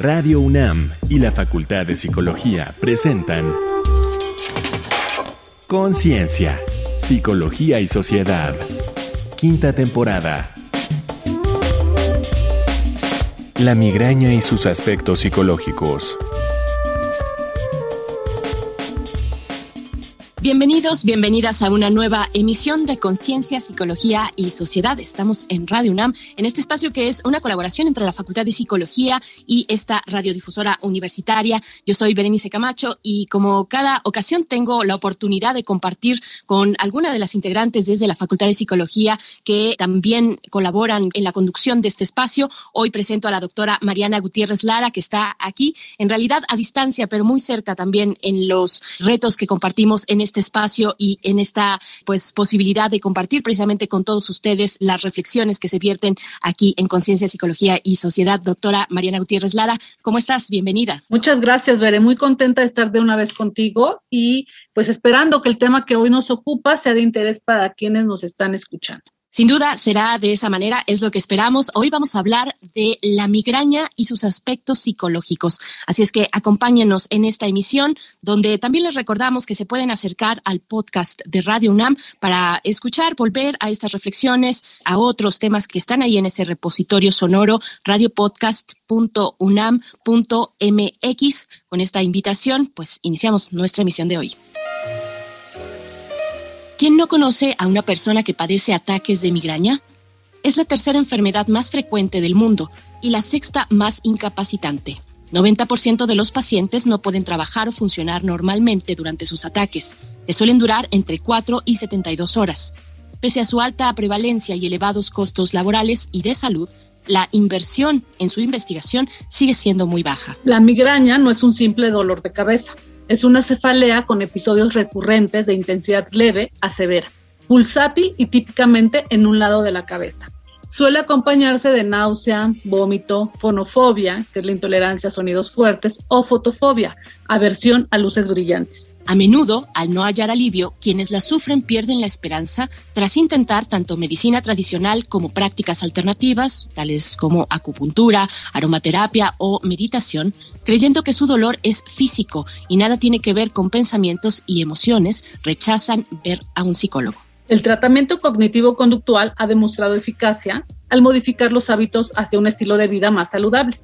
Radio UNAM y la Facultad de Psicología presentan Conciencia, Psicología y Sociedad. Quinta temporada. La migraña y sus aspectos psicológicos. Bienvenidos, bienvenidas a una nueva emisión de Conciencia, Psicología y Sociedad. Estamos en Radio UNAM, en este espacio que es una colaboración entre la Facultad de Psicología y esta radiodifusora universitaria. Yo soy Berenice Camacho y como cada ocasión tengo la oportunidad de compartir con alguna de las integrantes desde la Facultad de Psicología que también colaboran en la conducción de este espacio. Hoy presento a la doctora Mariana Gutiérrez Lara, que está aquí, en realidad a distancia, pero muy cerca también en los retos que compartimos en este este espacio y en esta pues posibilidad de compartir precisamente con todos ustedes las reflexiones que se vierten aquí en Conciencia, Psicología y Sociedad. Doctora Mariana Gutiérrez Lara, ¿cómo estás? Bienvenida. Muchas gracias, Veré. Muy contenta de estar de una vez contigo y pues esperando que el tema que hoy nos ocupa sea de interés para quienes nos están escuchando. Sin duda será de esa manera, es lo que esperamos. Hoy vamos a hablar de la migraña y sus aspectos psicológicos. Así es que acompáñenos en esta emisión, donde también les recordamos que se pueden acercar al podcast de Radio UNAM para escuchar, volver a estas reflexiones, a otros temas que están ahí en ese repositorio sonoro, radiopodcast.unam.mx. Con esta invitación, pues iniciamos nuestra emisión de hoy. ¿Quién no conoce a una persona que padece ataques de migraña? Es la tercera enfermedad más frecuente del mundo y la sexta más incapacitante. 90% de los pacientes no pueden trabajar o funcionar normalmente durante sus ataques, que suelen durar entre 4 y 72 horas. Pese a su alta prevalencia y elevados costos laborales y de salud, la inversión en su investigación sigue siendo muy baja. La migraña no es un simple dolor de cabeza es una cefalea con episodios recurrentes de intensidad leve a severa, pulsátil y típicamente en un lado de la cabeza. Suele acompañarse de náusea, vómito, fonofobia, que es la intolerancia a sonidos fuertes, o fotofobia, aversión a luces brillantes. A menudo, al no hallar alivio, quienes la sufren pierden la esperanza tras intentar tanto medicina tradicional como prácticas alternativas, tales como acupuntura, aromaterapia o meditación, creyendo que su dolor es físico y nada tiene que ver con pensamientos y emociones, rechazan ver a un psicólogo. El tratamiento cognitivo-conductual ha demostrado eficacia al modificar los hábitos hacia un estilo de vida más saludable.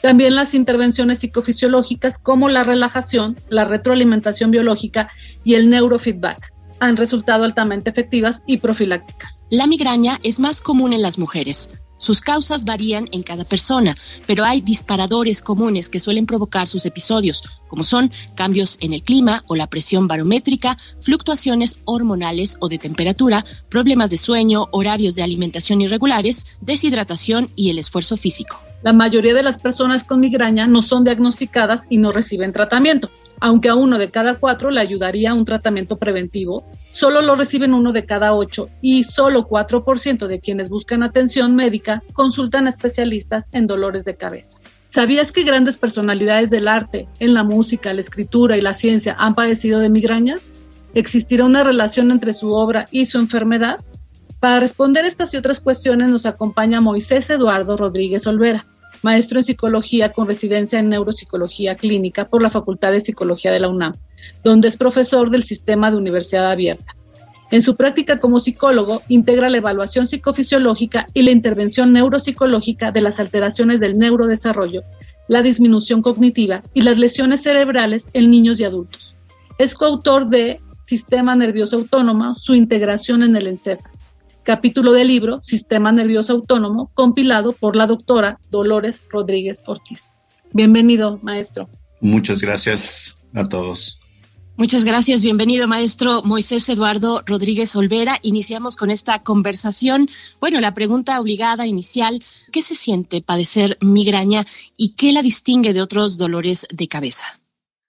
También las intervenciones psicofisiológicas como la relajación, la retroalimentación biológica y el neurofeedback han resultado altamente efectivas y profilácticas. La migraña es más común en las mujeres. Sus causas varían en cada persona, pero hay disparadores comunes que suelen provocar sus episodios, como son cambios en el clima o la presión barométrica, fluctuaciones hormonales o de temperatura, problemas de sueño, horarios de alimentación irregulares, deshidratación y el esfuerzo físico. La mayoría de las personas con migraña no son diagnosticadas y no reciben tratamiento. Aunque a uno de cada cuatro le ayudaría un tratamiento preventivo, solo lo reciben uno de cada ocho y solo 4% de quienes buscan atención médica consultan a especialistas en dolores de cabeza. ¿Sabías que grandes personalidades del arte, en la música, la escritura y la ciencia han padecido de migrañas? ¿Existirá una relación entre su obra y su enfermedad? Para responder estas y otras cuestiones nos acompaña Moisés Eduardo Rodríguez Olvera, maestro en psicología con residencia en neuropsicología clínica por la Facultad de Psicología de la UNAM, donde es profesor del sistema de universidad abierta. En su práctica como psicólogo, integra la evaluación psicofisiológica y la intervención neuropsicológica de las alteraciones del neurodesarrollo, la disminución cognitiva y las lesiones cerebrales en niños y adultos. Es coautor de Sistema Nervioso Autónomo, su integración en el encéfalo capítulo del libro Sistema Nervioso Autónomo, compilado por la doctora Dolores Rodríguez Ortiz. Bienvenido, maestro. Muchas gracias a todos. Muchas gracias, bienvenido maestro Moisés Eduardo Rodríguez Olvera. Iniciamos con esta conversación. Bueno, la pregunta obligada inicial, ¿qué se siente padecer migraña y qué la distingue de otros dolores de cabeza?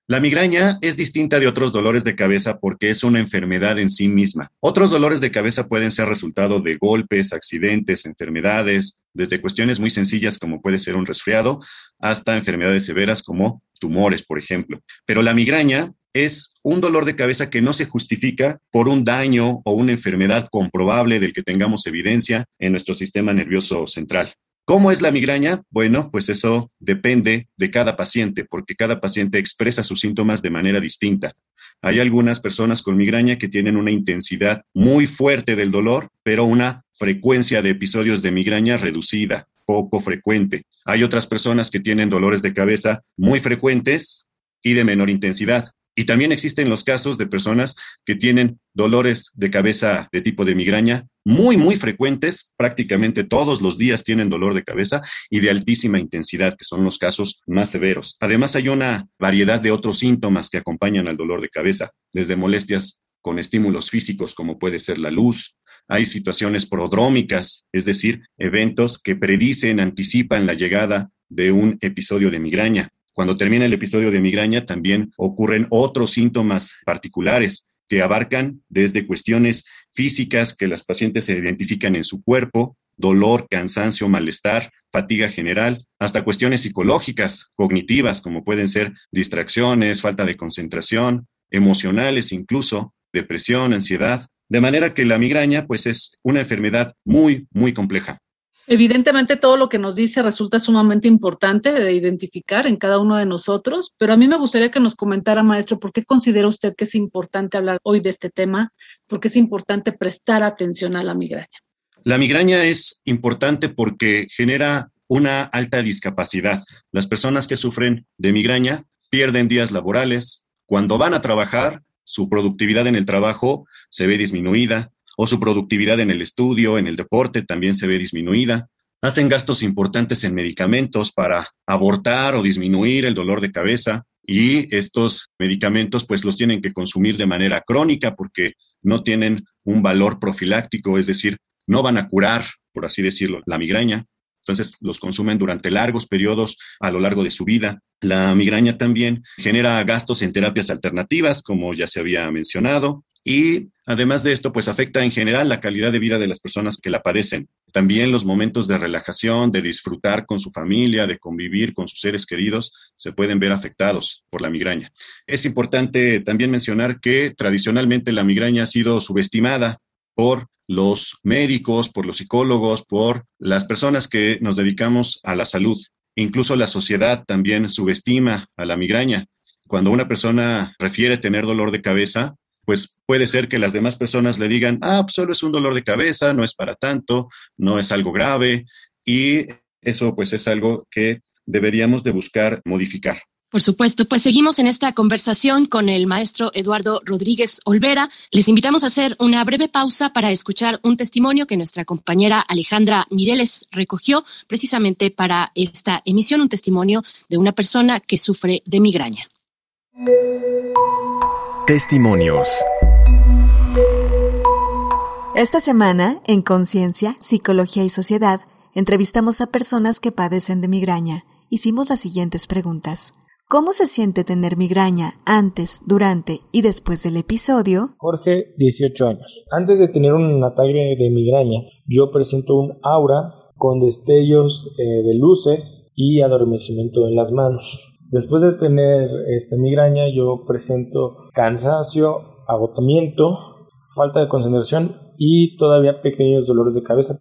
La migraña es distinta de otros dolores de cabeza porque es una enfermedad en sí misma. Otros dolores de cabeza pueden ser resultado de golpes, accidentes, enfermedades, desde cuestiones muy sencillas como puede ser un resfriado hasta enfermedades severas como tumores, por ejemplo. Pero la migraña es un dolor de cabeza que no se justifica por un daño o una enfermedad comprobable del que tengamos evidencia en nuestro sistema nervioso central. ¿Cómo es la migraña? Bueno, pues eso depende de cada paciente, porque cada paciente expresa sus síntomas de manera distinta. Hay algunas personas con migraña que tienen una intensidad muy fuerte del dolor, pero una frecuencia de episodios de migraña reducida, poco frecuente. Hay otras personas que tienen dolores de cabeza muy frecuentes y de menor intensidad. Y también existen los casos de personas que tienen dolores de cabeza de tipo de migraña muy, muy frecuentes, prácticamente todos los días tienen dolor de cabeza y de altísima intensidad, que son los casos más severos. Además, hay una variedad de otros síntomas que acompañan al dolor de cabeza, desde molestias con estímulos físicos como puede ser la luz. Hay situaciones prodrómicas, es decir, eventos que predicen, anticipan la llegada de un episodio de migraña. Cuando termina el episodio de migraña también ocurren otros síntomas particulares que abarcan desde cuestiones físicas que las pacientes se identifican en su cuerpo, dolor, cansancio, malestar, fatiga general, hasta cuestiones psicológicas, cognitivas, como pueden ser distracciones, falta de concentración, emocionales incluso, depresión, ansiedad. De manera que la migraña, pues es una enfermedad muy, muy compleja. Evidentemente todo lo que nos dice resulta sumamente importante de identificar en cada uno de nosotros, pero a mí me gustaría que nos comentara, maestro, por qué considera usted que es importante hablar hoy de este tema, por qué es importante prestar atención a la migraña. La migraña es importante porque genera una alta discapacidad. Las personas que sufren de migraña pierden días laborales. Cuando van a trabajar, su productividad en el trabajo se ve disminuida, o su productividad en el estudio, en el deporte también se ve disminuida. Hacen gastos importantes en medicamentos para abortar o disminuir el dolor de cabeza y estos medicamentos pues los tienen que consumir de manera crónica porque no tienen un valor profiláctico, es decir, no van a curar, por así decirlo, la migraña. Entonces los consumen durante largos periodos a lo largo de su vida. La migraña también genera gastos en terapias alternativas, como ya se había mencionado, y además de esto, pues afecta en general la calidad de vida de las personas que la padecen. También los momentos de relajación, de disfrutar con su familia, de convivir con sus seres queridos, se pueden ver afectados por la migraña. Es importante también mencionar que tradicionalmente la migraña ha sido subestimada por los médicos, por los psicólogos, por las personas que nos dedicamos a la salud. Incluso la sociedad también subestima a la migraña. Cuando una persona refiere tener dolor de cabeza, pues puede ser que las demás personas le digan, ah, pues solo es un dolor de cabeza, no es para tanto, no es algo grave, y eso pues es algo que deberíamos de buscar modificar. Por supuesto, pues seguimos en esta conversación con el maestro Eduardo Rodríguez Olvera. Les invitamos a hacer una breve pausa para escuchar un testimonio que nuestra compañera Alejandra Mireles recogió precisamente para esta emisión, un testimonio de una persona que sufre de migraña. Testimonios. Esta semana, en Conciencia, Psicología y Sociedad, entrevistamos a personas que padecen de migraña. Hicimos las siguientes preguntas. ¿Cómo se siente tener migraña antes, durante y después del episodio? Jorge, 18 años. Antes de tener un ataque de migraña, yo presento un aura con destellos eh, de luces y adormecimiento en las manos. Después de tener esta migraña, yo presento cansancio, agotamiento, falta de concentración y todavía pequeños dolores de cabeza.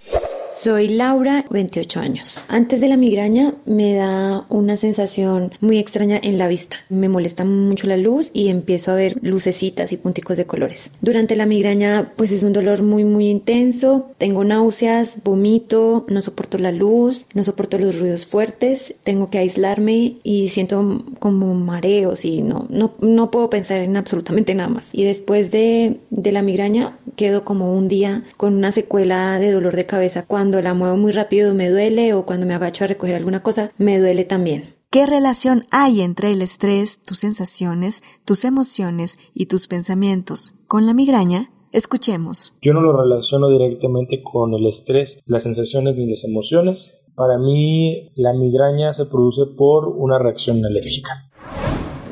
Soy Laura, 28 años. Antes de la migraña me da una sensación muy extraña en la vista. Me molesta mucho la luz y empiezo a ver lucecitas y punticos de colores. Durante la migraña pues es un dolor muy muy intenso. Tengo náuseas, vomito, no soporto la luz, no soporto los ruidos fuertes, tengo que aislarme y siento como mareos y no, no, no puedo pensar en absolutamente nada más. Y después de, de la migraña quedo como un día con una secuela de dolor de cabeza cuando la muevo muy rápido me duele o cuando me agacho a recoger alguna cosa me duele también. ¿Qué relación hay entre el estrés, tus sensaciones, tus emociones y tus pensamientos con la migraña? Escuchemos. Yo no lo relaciono directamente con el estrés, las sensaciones ni las emociones. Para mí la migraña se produce por una reacción alérgica.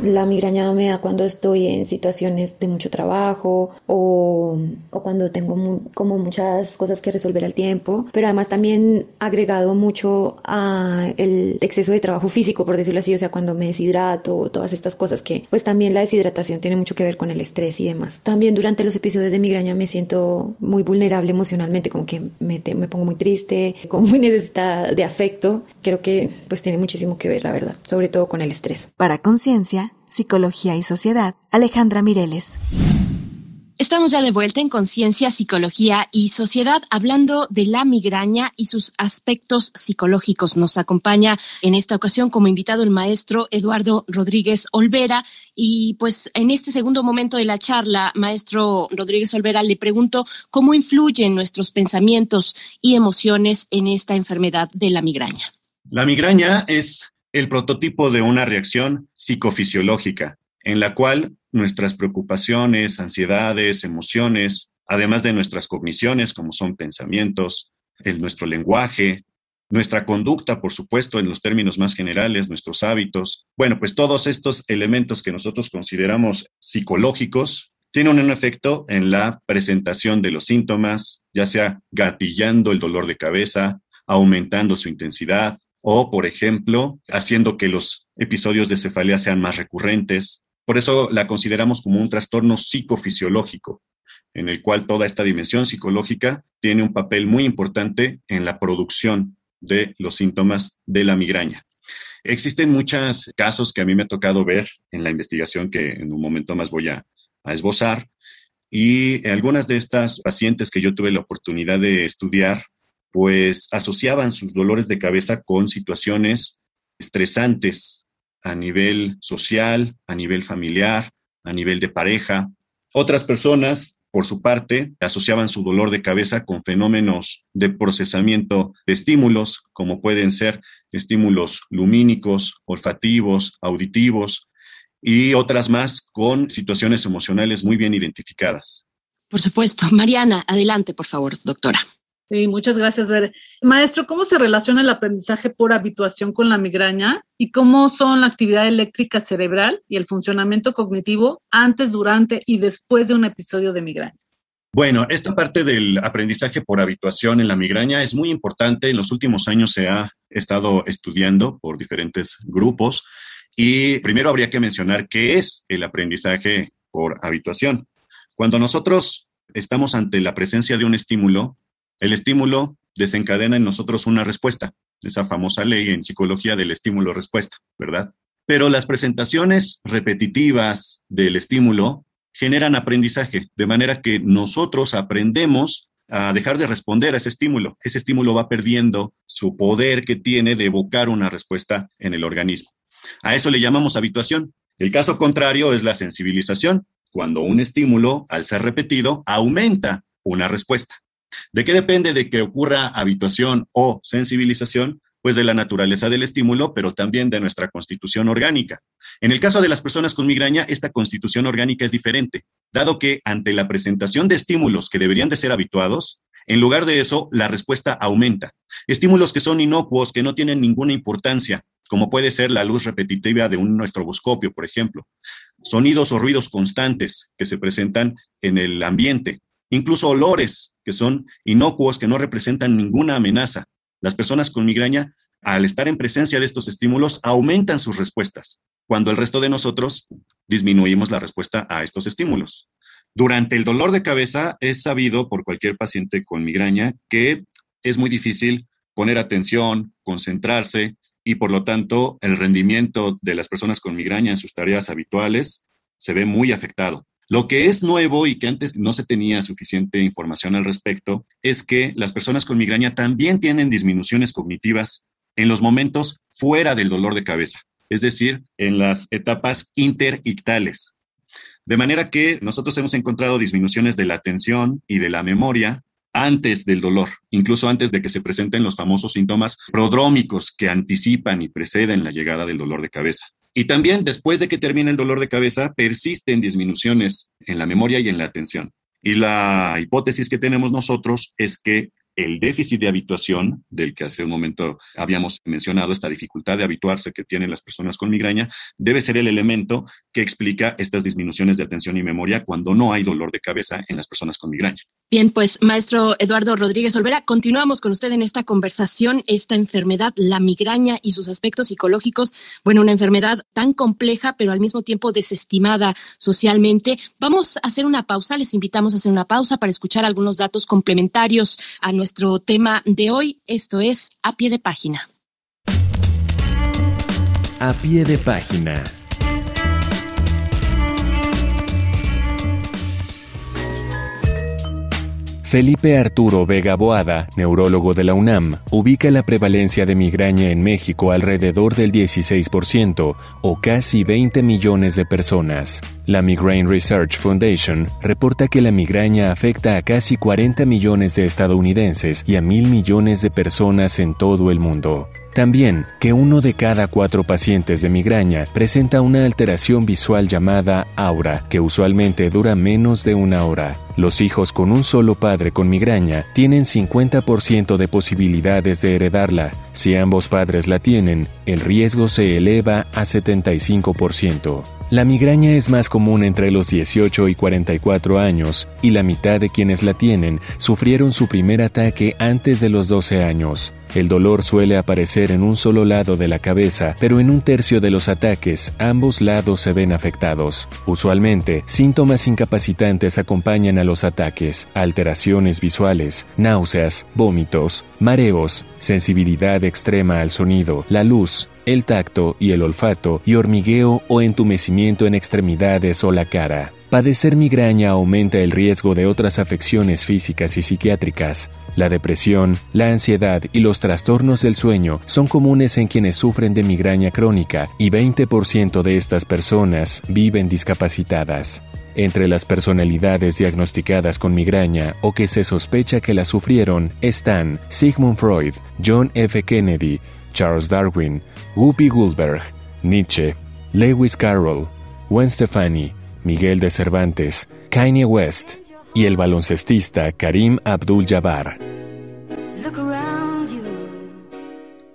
La migraña me da cuando estoy en situaciones de mucho trabajo o, o cuando tengo como muchas cosas que resolver al tiempo, pero además también agregado mucho a el exceso de trabajo físico, por decirlo así, o sea, cuando me deshidrato, todas estas cosas que pues también la deshidratación tiene mucho que ver con el estrés y demás. También durante los episodios de migraña me siento muy vulnerable emocionalmente, como que me, me pongo muy triste, como muy necesitada de afecto. Creo que pues tiene muchísimo que ver, la verdad, sobre todo con el estrés. Para Conciencia, Psicología y Sociedad, Alejandra Mireles. Estamos ya de vuelta en Conciencia, Psicología y Sociedad hablando de la migraña y sus aspectos psicológicos. Nos acompaña en esta ocasión como invitado el maestro Eduardo Rodríguez Olvera. Y pues en este segundo momento de la charla, maestro Rodríguez Olvera, le pregunto cómo influyen nuestros pensamientos y emociones en esta enfermedad de la migraña. La migraña es el prototipo de una reacción psicofisiológica en la cual nuestras preocupaciones, ansiedades, emociones, además de nuestras cogniciones, como son pensamientos, el, nuestro lenguaje, nuestra conducta, por supuesto, en los términos más generales, nuestros hábitos. Bueno, pues todos estos elementos que nosotros consideramos psicológicos tienen un efecto en la presentación de los síntomas, ya sea gatillando el dolor de cabeza, aumentando su intensidad o, por ejemplo, haciendo que los episodios de cefalea sean más recurrentes, por eso la consideramos como un trastorno psicofisiológico, en el cual toda esta dimensión psicológica tiene un papel muy importante en la producción de los síntomas de la migraña. Existen muchos casos que a mí me ha tocado ver en la investigación que en un momento más voy a, a esbozar. Y algunas de estas pacientes que yo tuve la oportunidad de estudiar, pues asociaban sus dolores de cabeza con situaciones estresantes a nivel social, a nivel familiar, a nivel de pareja. Otras personas, por su parte, asociaban su dolor de cabeza con fenómenos de procesamiento de estímulos, como pueden ser estímulos lumínicos, olfativos, auditivos, y otras más con situaciones emocionales muy bien identificadas. Por supuesto. Mariana, adelante, por favor, doctora. Sí, muchas gracias, Bere. Maestro, ¿cómo se relaciona el aprendizaje por habituación con la migraña y cómo son la actividad eléctrica cerebral y el funcionamiento cognitivo antes, durante y después de un episodio de migraña? Bueno, esta parte del aprendizaje por habituación en la migraña es muy importante. En los últimos años se ha estado estudiando por diferentes grupos y primero habría que mencionar qué es el aprendizaje por habituación. Cuando nosotros estamos ante la presencia de un estímulo, el estímulo desencadena en nosotros una respuesta, esa famosa ley en psicología del estímulo-respuesta, ¿verdad? Pero las presentaciones repetitivas del estímulo generan aprendizaje, de manera que nosotros aprendemos a dejar de responder a ese estímulo. Ese estímulo va perdiendo su poder que tiene de evocar una respuesta en el organismo. A eso le llamamos habituación. El caso contrario es la sensibilización, cuando un estímulo, al ser repetido, aumenta una respuesta. ¿De qué depende de que ocurra habituación o sensibilización? Pues de la naturaleza del estímulo, pero también de nuestra constitución orgánica. En el caso de las personas con migraña, esta constitución orgánica es diferente, dado que ante la presentación de estímulos que deberían de ser habituados, en lugar de eso, la respuesta aumenta. Estímulos que son inocuos, que no tienen ninguna importancia, como puede ser la luz repetitiva de un estroboscopio, por ejemplo. Sonidos o ruidos constantes que se presentan en el ambiente, incluso olores que son inocuos, que no representan ninguna amenaza. Las personas con migraña, al estar en presencia de estos estímulos, aumentan sus respuestas, cuando el resto de nosotros disminuimos la respuesta a estos estímulos. Durante el dolor de cabeza es sabido por cualquier paciente con migraña que es muy difícil poner atención, concentrarse y por lo tanto el rendimiento de las personas con migraña en sus tareas habituales se ve muy afectado. Lo que es nuevo y que antes no se tenía suficiente información al respecto es que las personas con migraña también tienen disminuciones cognitivas en los momentos fuera del dolor de cabeza, es decir, en las etapas interictales. De manera que nosotros hemos encontrado disminuciones de la atención y de la memoria antes del dolor, incluso antes de que se presenten los famosos síntomas prodrómicos que anticipan y preceden la llegada del dolor de cabeza. Y también después de que termine el dolor de cabeza, persisten disminuciones en la memoria y en la atención. Y la hipótesis que tenemos nosotros es que el déficit de habituación, del que hace un momento habíamos mencionado, esta dificultad de habituarse que tienen las personas con migraña, debe ser el elemento que explica estas disminuciones de atención y memoria cuando no hay dolor de cabeza en las personas con migraña. Bien, pues maestro Eduardo Rodríguez Olvera, continuamos con usted en esta conversación, esta enfermedad, la migraña y sus aspectos psicológicos. Bueno, una enfermedad tan compleja, pero al mismo tiempo desestimada socialmente. Vamos a hacer una pausa, les invitamos a hacer una pausa para escuchar algunos datos complementarios a nuestro tema de hoy. Esto es A Pie de Página. A Pie de Página. Felipe Arturo Vega Boada, neurólogo de la UNAM, ubica la prevalencia de migraña en México alrededor del 16% o casi 20 millones de personas. La Migraine Research Foundation reporta que la migraña afecta a casi 40 millones de estadounidenses y a mil millones de personas en todo el mundo. También que uno de cada cuatro pacientes de migraña presenta una alteración visual llamada aura, que usualmente dura menos de una hora. Los hijos con un solo padre con migraña tienen 50% de posibilidades de heredarla. Si ambos padres la tienen, el riesgo se eleva a 75%. La migraña es más común entre los 18 y 44 años y la mitad de quienes la tienen sufrieron su primer ataque antes de los 12 años. El dolor suele aparecer en un solo lado de la cabeza, pero en un tercio de los ataques ambos lados se ven afectados. Usualmente, síntomas incapacitantes acompañan a los ataques, alteraciones visuales, náuseas, vómitos, mareos, sensibilidad extrema al sonido, la luz, el tacto y el olfato y hormigueo o entumecimiento en extremidades o la cara. Padecer migraña aumenta el riesgo de otras afecciones físicas y psiquiátricas. La depresión, la ansiedad y los trastornos del sueño son comunes en quienes sufren de migraña crónica y 20% de estas personas viven discapacitadas. Entre las personalidades diagnosticadas con migraña o que se sospecha que la sufrieron están Sigmund Freud, John F. Kennedy, Charles Darwin, Whoopi Goldberg, Nietzsche, Lewis Carroll, Gwen Stefani, Miguel de Cervantes, Kanye West y el baloncestista Karim Abdul-Jabbar.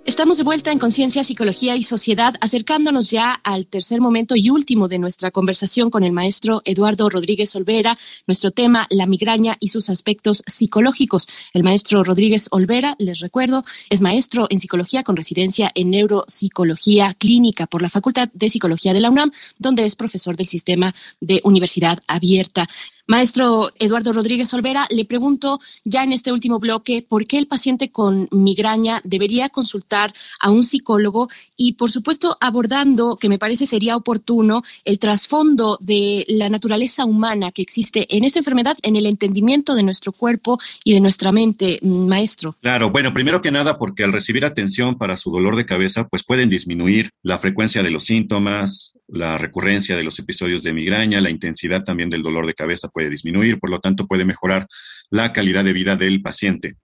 Estamos de vuelta en Conciencia, Psicología y Sociedad, acercándonos ya al tercer momento y último de nuestra conversación con el maestro Eduardo Rodríguez Olvera. Nuestro tema, la migraña y sus aspectos psicológicos. El maestro Rodríguez Olvera, les recuerdo, es maestro en psicología con residencia en neuropsicología clínica por la Facultad de Psicología de la UNAM, donde es profesor del sistema de Universidad Abierta. Maestro Eduardo Rodríguez Olvera, le pregunto ya en este último bloque, ¿por qué el paciente con migraña debería consultar a un psicólogo? Y, por supuesto, abordando, que me parece sería oportuno, el trasfondo de la naturaleza humana que existe en esta enfermedad, en el entendimiento de nuestro cuerpo y de nuestra mente, maestro. Claro, bueno, primero que nada, porque al recibir atención para su dolor de cabeza, pues pueden disminuir la frecuencia de los síntomas, la recurrencia de los episodios de migraña, la intensidad también del dolor de cabeza puede disminuir, por lo tanto puede mejorar la calidad de vida del paciente.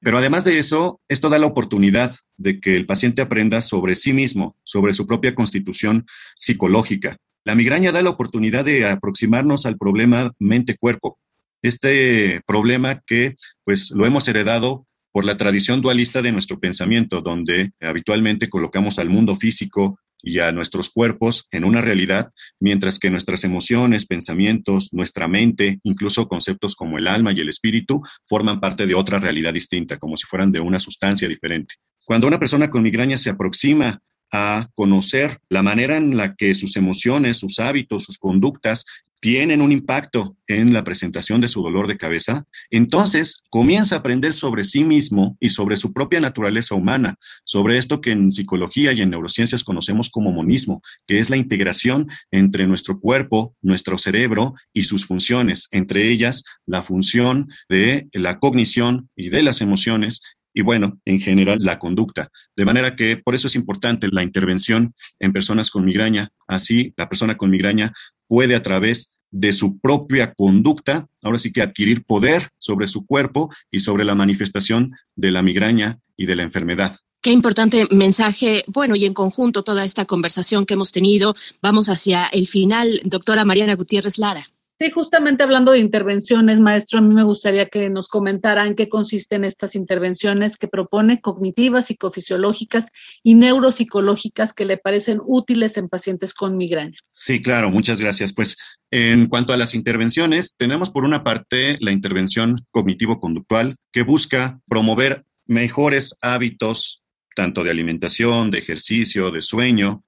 Pero además de eso, esto da la oportunidad de que el paciente aprenda sobre sí mismo, sobre su propia constitución psicológica. La migraña da la oportunidad de aproximarnos al problema mente-cuerpo. Este problema que pues lo hemos heredado por la tradición dualista de nuestro pensamiento, donde habitualmente colocamos al mundo físico y a nuestros cuerpos en una realidad, mientras que nuestras emociones, pensamientos, nuestra mente, incluso conceptos como el alma y el espíritu, forman parte de otra realidad distinta, como si fueran de una sustancia diferente. Cuando una persona con migraña se aproxima a conocer la manera en la que sus emociones, sus hábitos, sus conductas tienen un impacto en la presentación de su dolor de cabeza, entonces comienza a aprender sobre sí mismo y sobre su propia naturaleza humana, sobre esto que en psicología y en neurociencias conocemos como monismo, que es la integración entre nuestro cuerpo, nuestro cerebro y sus funciones, entre ellas la función de la cognición y de las emociones y bueno, en general la conducta. De manera que por eso es importante la intervención en personas con migraña. Así, la persona con migraña puede a través de su propia conducta, ahora sí que adquirir poder sobre su cuerpo y sobre la manifestación de la migraña y de la enfermedad. Qué importante mensaje. Bueno, y en conjunto toda esta conversación que hemos tenido, vamos hacia el final. Doctora Mariana Gutiérrez Lara. Sí, justamente hablando de intervenciones, maestro, a mí me gustaría que nos comentara en qué consisten estas intervenciones que propone cognitivas, psicofisiológicas y neuropsicológicas que le parecen útiles en pacientes con migraña. Sí, claro, muchas gracias. Pues en cuanto a las intervenciones, tenemos por una parte la intervención cognitivo-conductual que busca promover mejores hábitos, tanto de alimentación, de ejercicio, de sueño,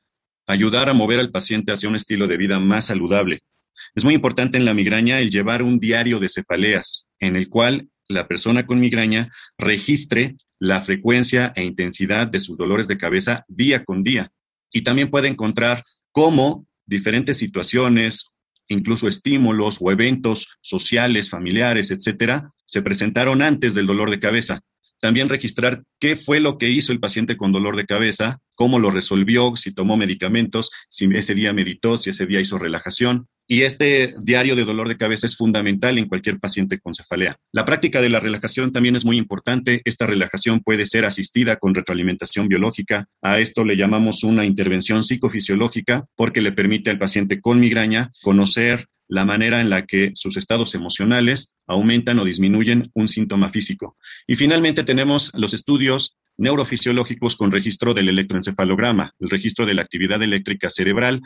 ayudar a mover al paciente hacia un estilo de vida más saludable es muy importante en la migraña el llevar un diario de cefaleas en el cual la persona con migraña registre la frecuencia e intensidad de sus dolores de cabeza día con día. Y también puede encontrar cómo diferentes situaciones, incluso estímulos o eventos sociales, familiares, etcétera, se presentaron antes del dolor de cabeza. También registrar qué fue lo que hizo el paciente con dolor de cabeza, cómo lo resolvió, si tomó medicamentos, si ese día meditó, si ese día hizo relajación. Y este diario de dolor de cabeza es fundamental en cualquier paciente con cefalea. La práctica de la relajación también es muy importante. Esta relajación puede ser asistida con retroalimentación biológica. A esto le llamamos una intervención psicofisiológica porque le permite al paciente con migraña conocer la manera en la que sus estados emocionales aumentan o disminuyen un síntoma físico. Y finalmente tenemos los estudios neurofisiológicos con registro del electroencefalograma, el registro de la actividad eléctrica cerebral,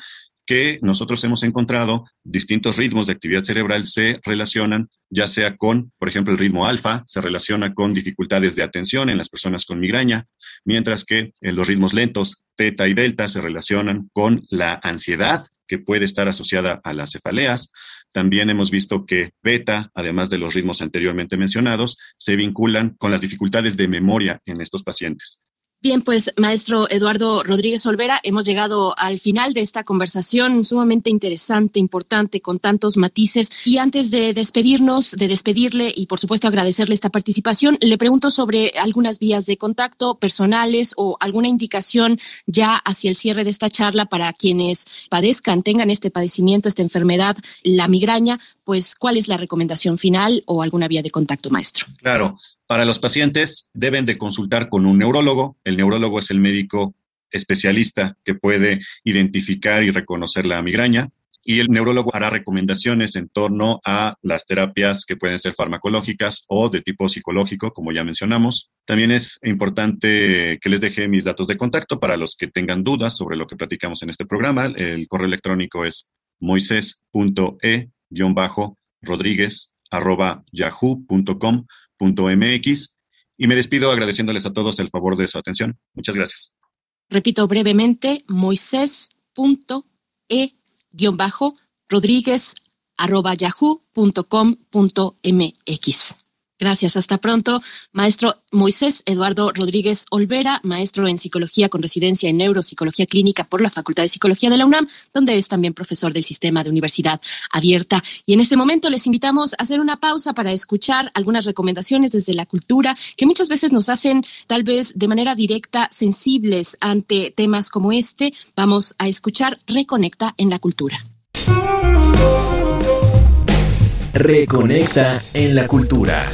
que nosotros hemos encontrado distintos ritmos de actividad cerebral se relacionan ya sea con, por ejemplo, el ritmo alfa, se relaciona con dificultades de atención en las personas con migraña, mientras que en eh, los ritmos lentos, teta y delta, se relacionan con la ansiedad que puede estar asociada a las cefaleas. También hemos visto que beta, además de los ritmos anteriormente mencionados, se vinculan con las dificultades de memoria en estos pacientes. Bien, pues maestro Eduardo Rodríguez Olvera, hemos llegado al final de esta conversación sumamente interesante, importante, con tantos matices. Y antes de despedirnos, de despedirle y por supuesto agradecerle esta participación, le pregunto sobre algunas vías de contacto personales o alguna indicación ya hacia el cierre de esta charla para quienes padezcan, tengan este padecimiento, esta enfermedad, la migraña, pues cuál es la recomendación final o alguna vía de contacto, maestro. Claro, para los pacientes deben de consultar con un neurólogo. El neurólogo es el médico especialista que puede identificar y reconocer la migraña y el neurólogo hará recomendaciones en torno a las terapias que pueden ser farmacológicas o de tipo psicológico, como ya mencionamos. También es importante que les deje mis datos de contacto para los que tengan dudas sobre lo que platicamos en este programa. El correo electrónico es moises.e-rodríguez.yahoo.com mx y me despido agradeciéndoles a todos el favor de su atención. Muchas gracias. Repito brevemente, moisés.e-rodríguez Gracias, hasta pronto. Maestro Moisés Eduardo Rodríguez Olvera, maestro en psicología con residencia en neuropsicología clínica por la Facultad de Psicología de la UNAM, donde es también profesor del sistema de universidad abierta. Y en este momento les invitamos a hacer una pausa para escuchar algunas recomendaciones desde la cultura que muchas veces nos hacen tal vez de manera directa sensibles ante temas como este. Vamos a escuchar Reconecta en la cultura. Reconecta en la cultura.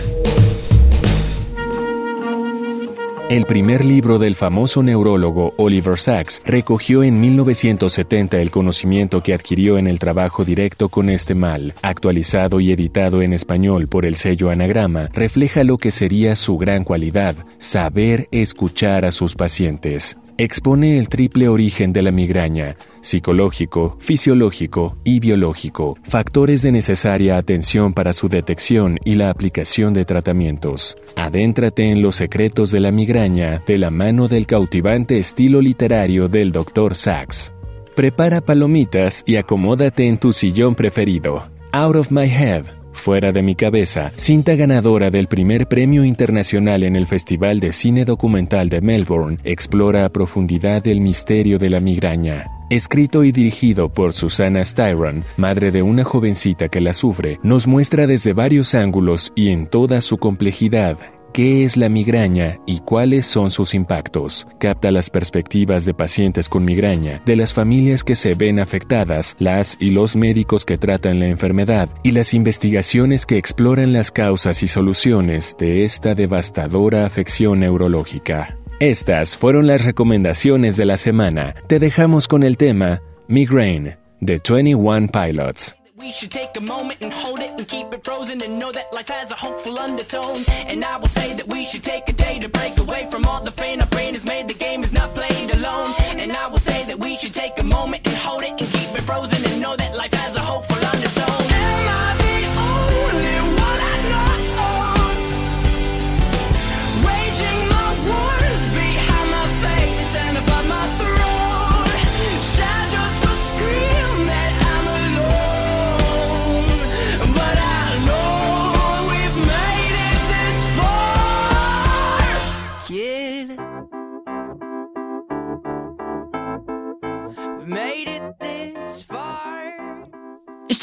El primer libro del famoso neurólogo Oliver Sacks recogió en 1970 el conocimiento que adquirió en el trabajo directo con este mal. Actualizado y editado en español por el sello Anagrama, refleja lo que sería su gran cualidad, saber escuchar a sus pacientes expone el triple origen de la migraña, psicológico, fisiológico y biológico, factores de necesaria atención para su detección y la aplicación de tratamientos. Adéntrate en los secretos de la migraña de la mano del cautivante estilo literario del Dr. Sachs. Prepara palomitas y acomódate en tu sillón preferido. Out of My Head Fuera de mi cabeza, cinta ganadora del primer premio internacional en el Festival de Cine Documental de Melbourne, explora a profundidad el misterio de la migraña. Escrito y dirigido por Susana Styron, madre de una jovencita que la sufre, nos muestra desde varios ángulos y en toda su complejidad qué es la migraña y cuáles son sus impactos. Capta las perspectivas de pacientes con migraña, de las familias que se ven afectadas, las y los médicos que tratan la enfermedad y las investigaciones que exploran las causas y soluciones de esta devastadora afección neurológica. Estas fueron las recomendaciones de la semana. Te dejamos con el tema Migraine de 21 Pilots. We should take a moment and hold it and keep it frozen and know that life has a hopeful undertone. And I will say that we should take a day to break away from all the pain our brain has made. The game is not played alone. And I will say that we should take a moment and hold it and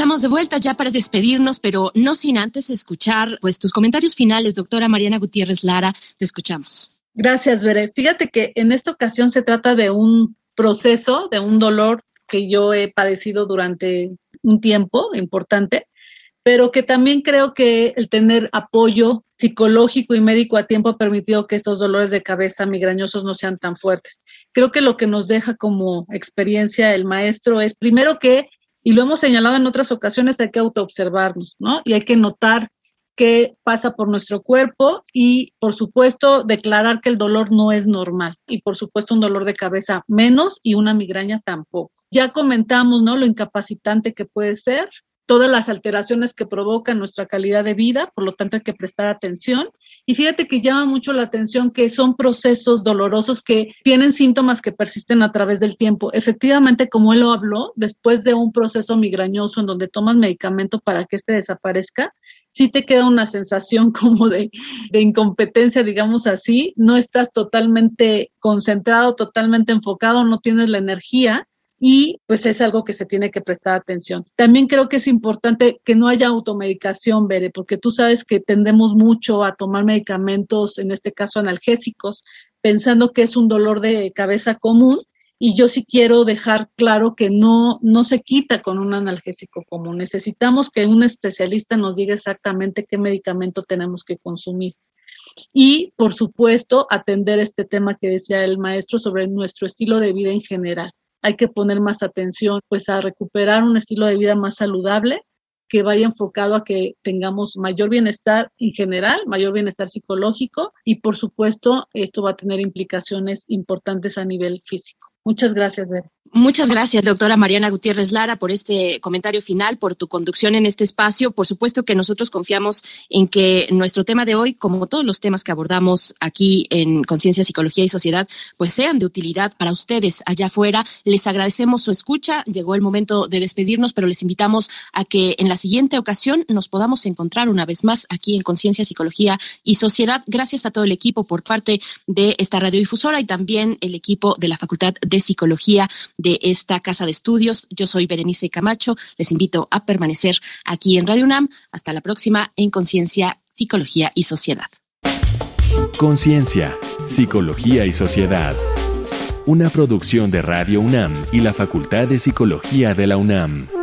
Estamos de vuelta ya para despedirnos, pero no sin antes escuchar pues tus comentarios finales, doctora Mariana Gutiérrez Lara. Te escuchamos. Gracias, Bere. Fíjate que en esta ocasión se trata de un proceso, de un dolor que yo he padecido durante un tiempo importante, pero que también creo que el tener apoyo psicológico y médico a tiempo ha permitido que estos dolores de cabeza migrañosos no sean tan fuertes. Creo que lo que nos deja como experiencia el maestro es primero que, y lo hemos señalado en otras ocasiones, hay que autoobservarnos, ¿no? Y hay que notar qué pasa por nuestro cuerpo y, por supuesto, declarar que el dolor no es normal y, por supuesto, un dolor de cabeza menos y una migraña tampoco. Ya comentamos, ¿no? Lo incapacitante que puede ser, todas las alteraciones que provocan nuestra calidad de vida, por lo tanto hay que prestar atención. Y fíjate que llama mucho la atención que son procesos dolorosos que tienen síntomas que persisten a través del tiempo. Efectivamente, como él lo habló, después de un proceso migrañoso en donde tomas medicamento para que este desaparezca, sí te queda una sensación como de, de, incompetencia, digamos así, no estás totalmente concentrado, totalmente enfocado, no tienes la energía y pues es algo que se tiene que prestar atención. También creo que es importante que no haya automedicación, Bere, porque tú sabes que tendemos mucho a tomar medicamentos, en este caso analgésicos, pensando que es un dolor de cabeza común y yo sí quiero dejar claro que no, no se quita con un analgésico común. Necesitamos que un especialista nos diga exactamente qué medicamento tenemos que consumir. Y, por supuesto, atender este tema que decía el maestro sobre nuestro estilo de vida en general. Hay que poner más atención pues a recuperar un estilo de vida más saludable que vaya enfocado a que tengamos mayor bienestar en general, mayor bienestar psicológico y por supuesto esto va a tener implicaciones importantes a nivel físico. Muchas gracias, Beth. Muchas gracias, doctora Mariana Gutiérrez Lara, por este comentario final, por tu conducción en este espacio. Por supuesto que nosotros confiamos en que nuestro tema de hoy, como todos los temas que abordamos aquí en Conciencia, Psicología y Sociedad, pues sean de utilidad para ustedes allá afuera. Les agradecemos su escucha. Llegó el momento de despedirnos, pero les invitamos a que en la siguiente ocasión nos podamos encontrar una vez más aquí en Conciencia, Psicología y Sociedad. Gracias a todo el equipo por parte de esta radiodifusora y también el equipo de la Facultad de Psicología de esta casa de estudios. Yo soy Berenice Camacho. Les invito a permanecer aquí en Radio UNAM. Hasta la próxima en Conciencia, Psicología y Sociedad. Conciencia, Psicología y Sociedad. Una producción de Radio UNAM y la Facultad de Psicología de la UNAM.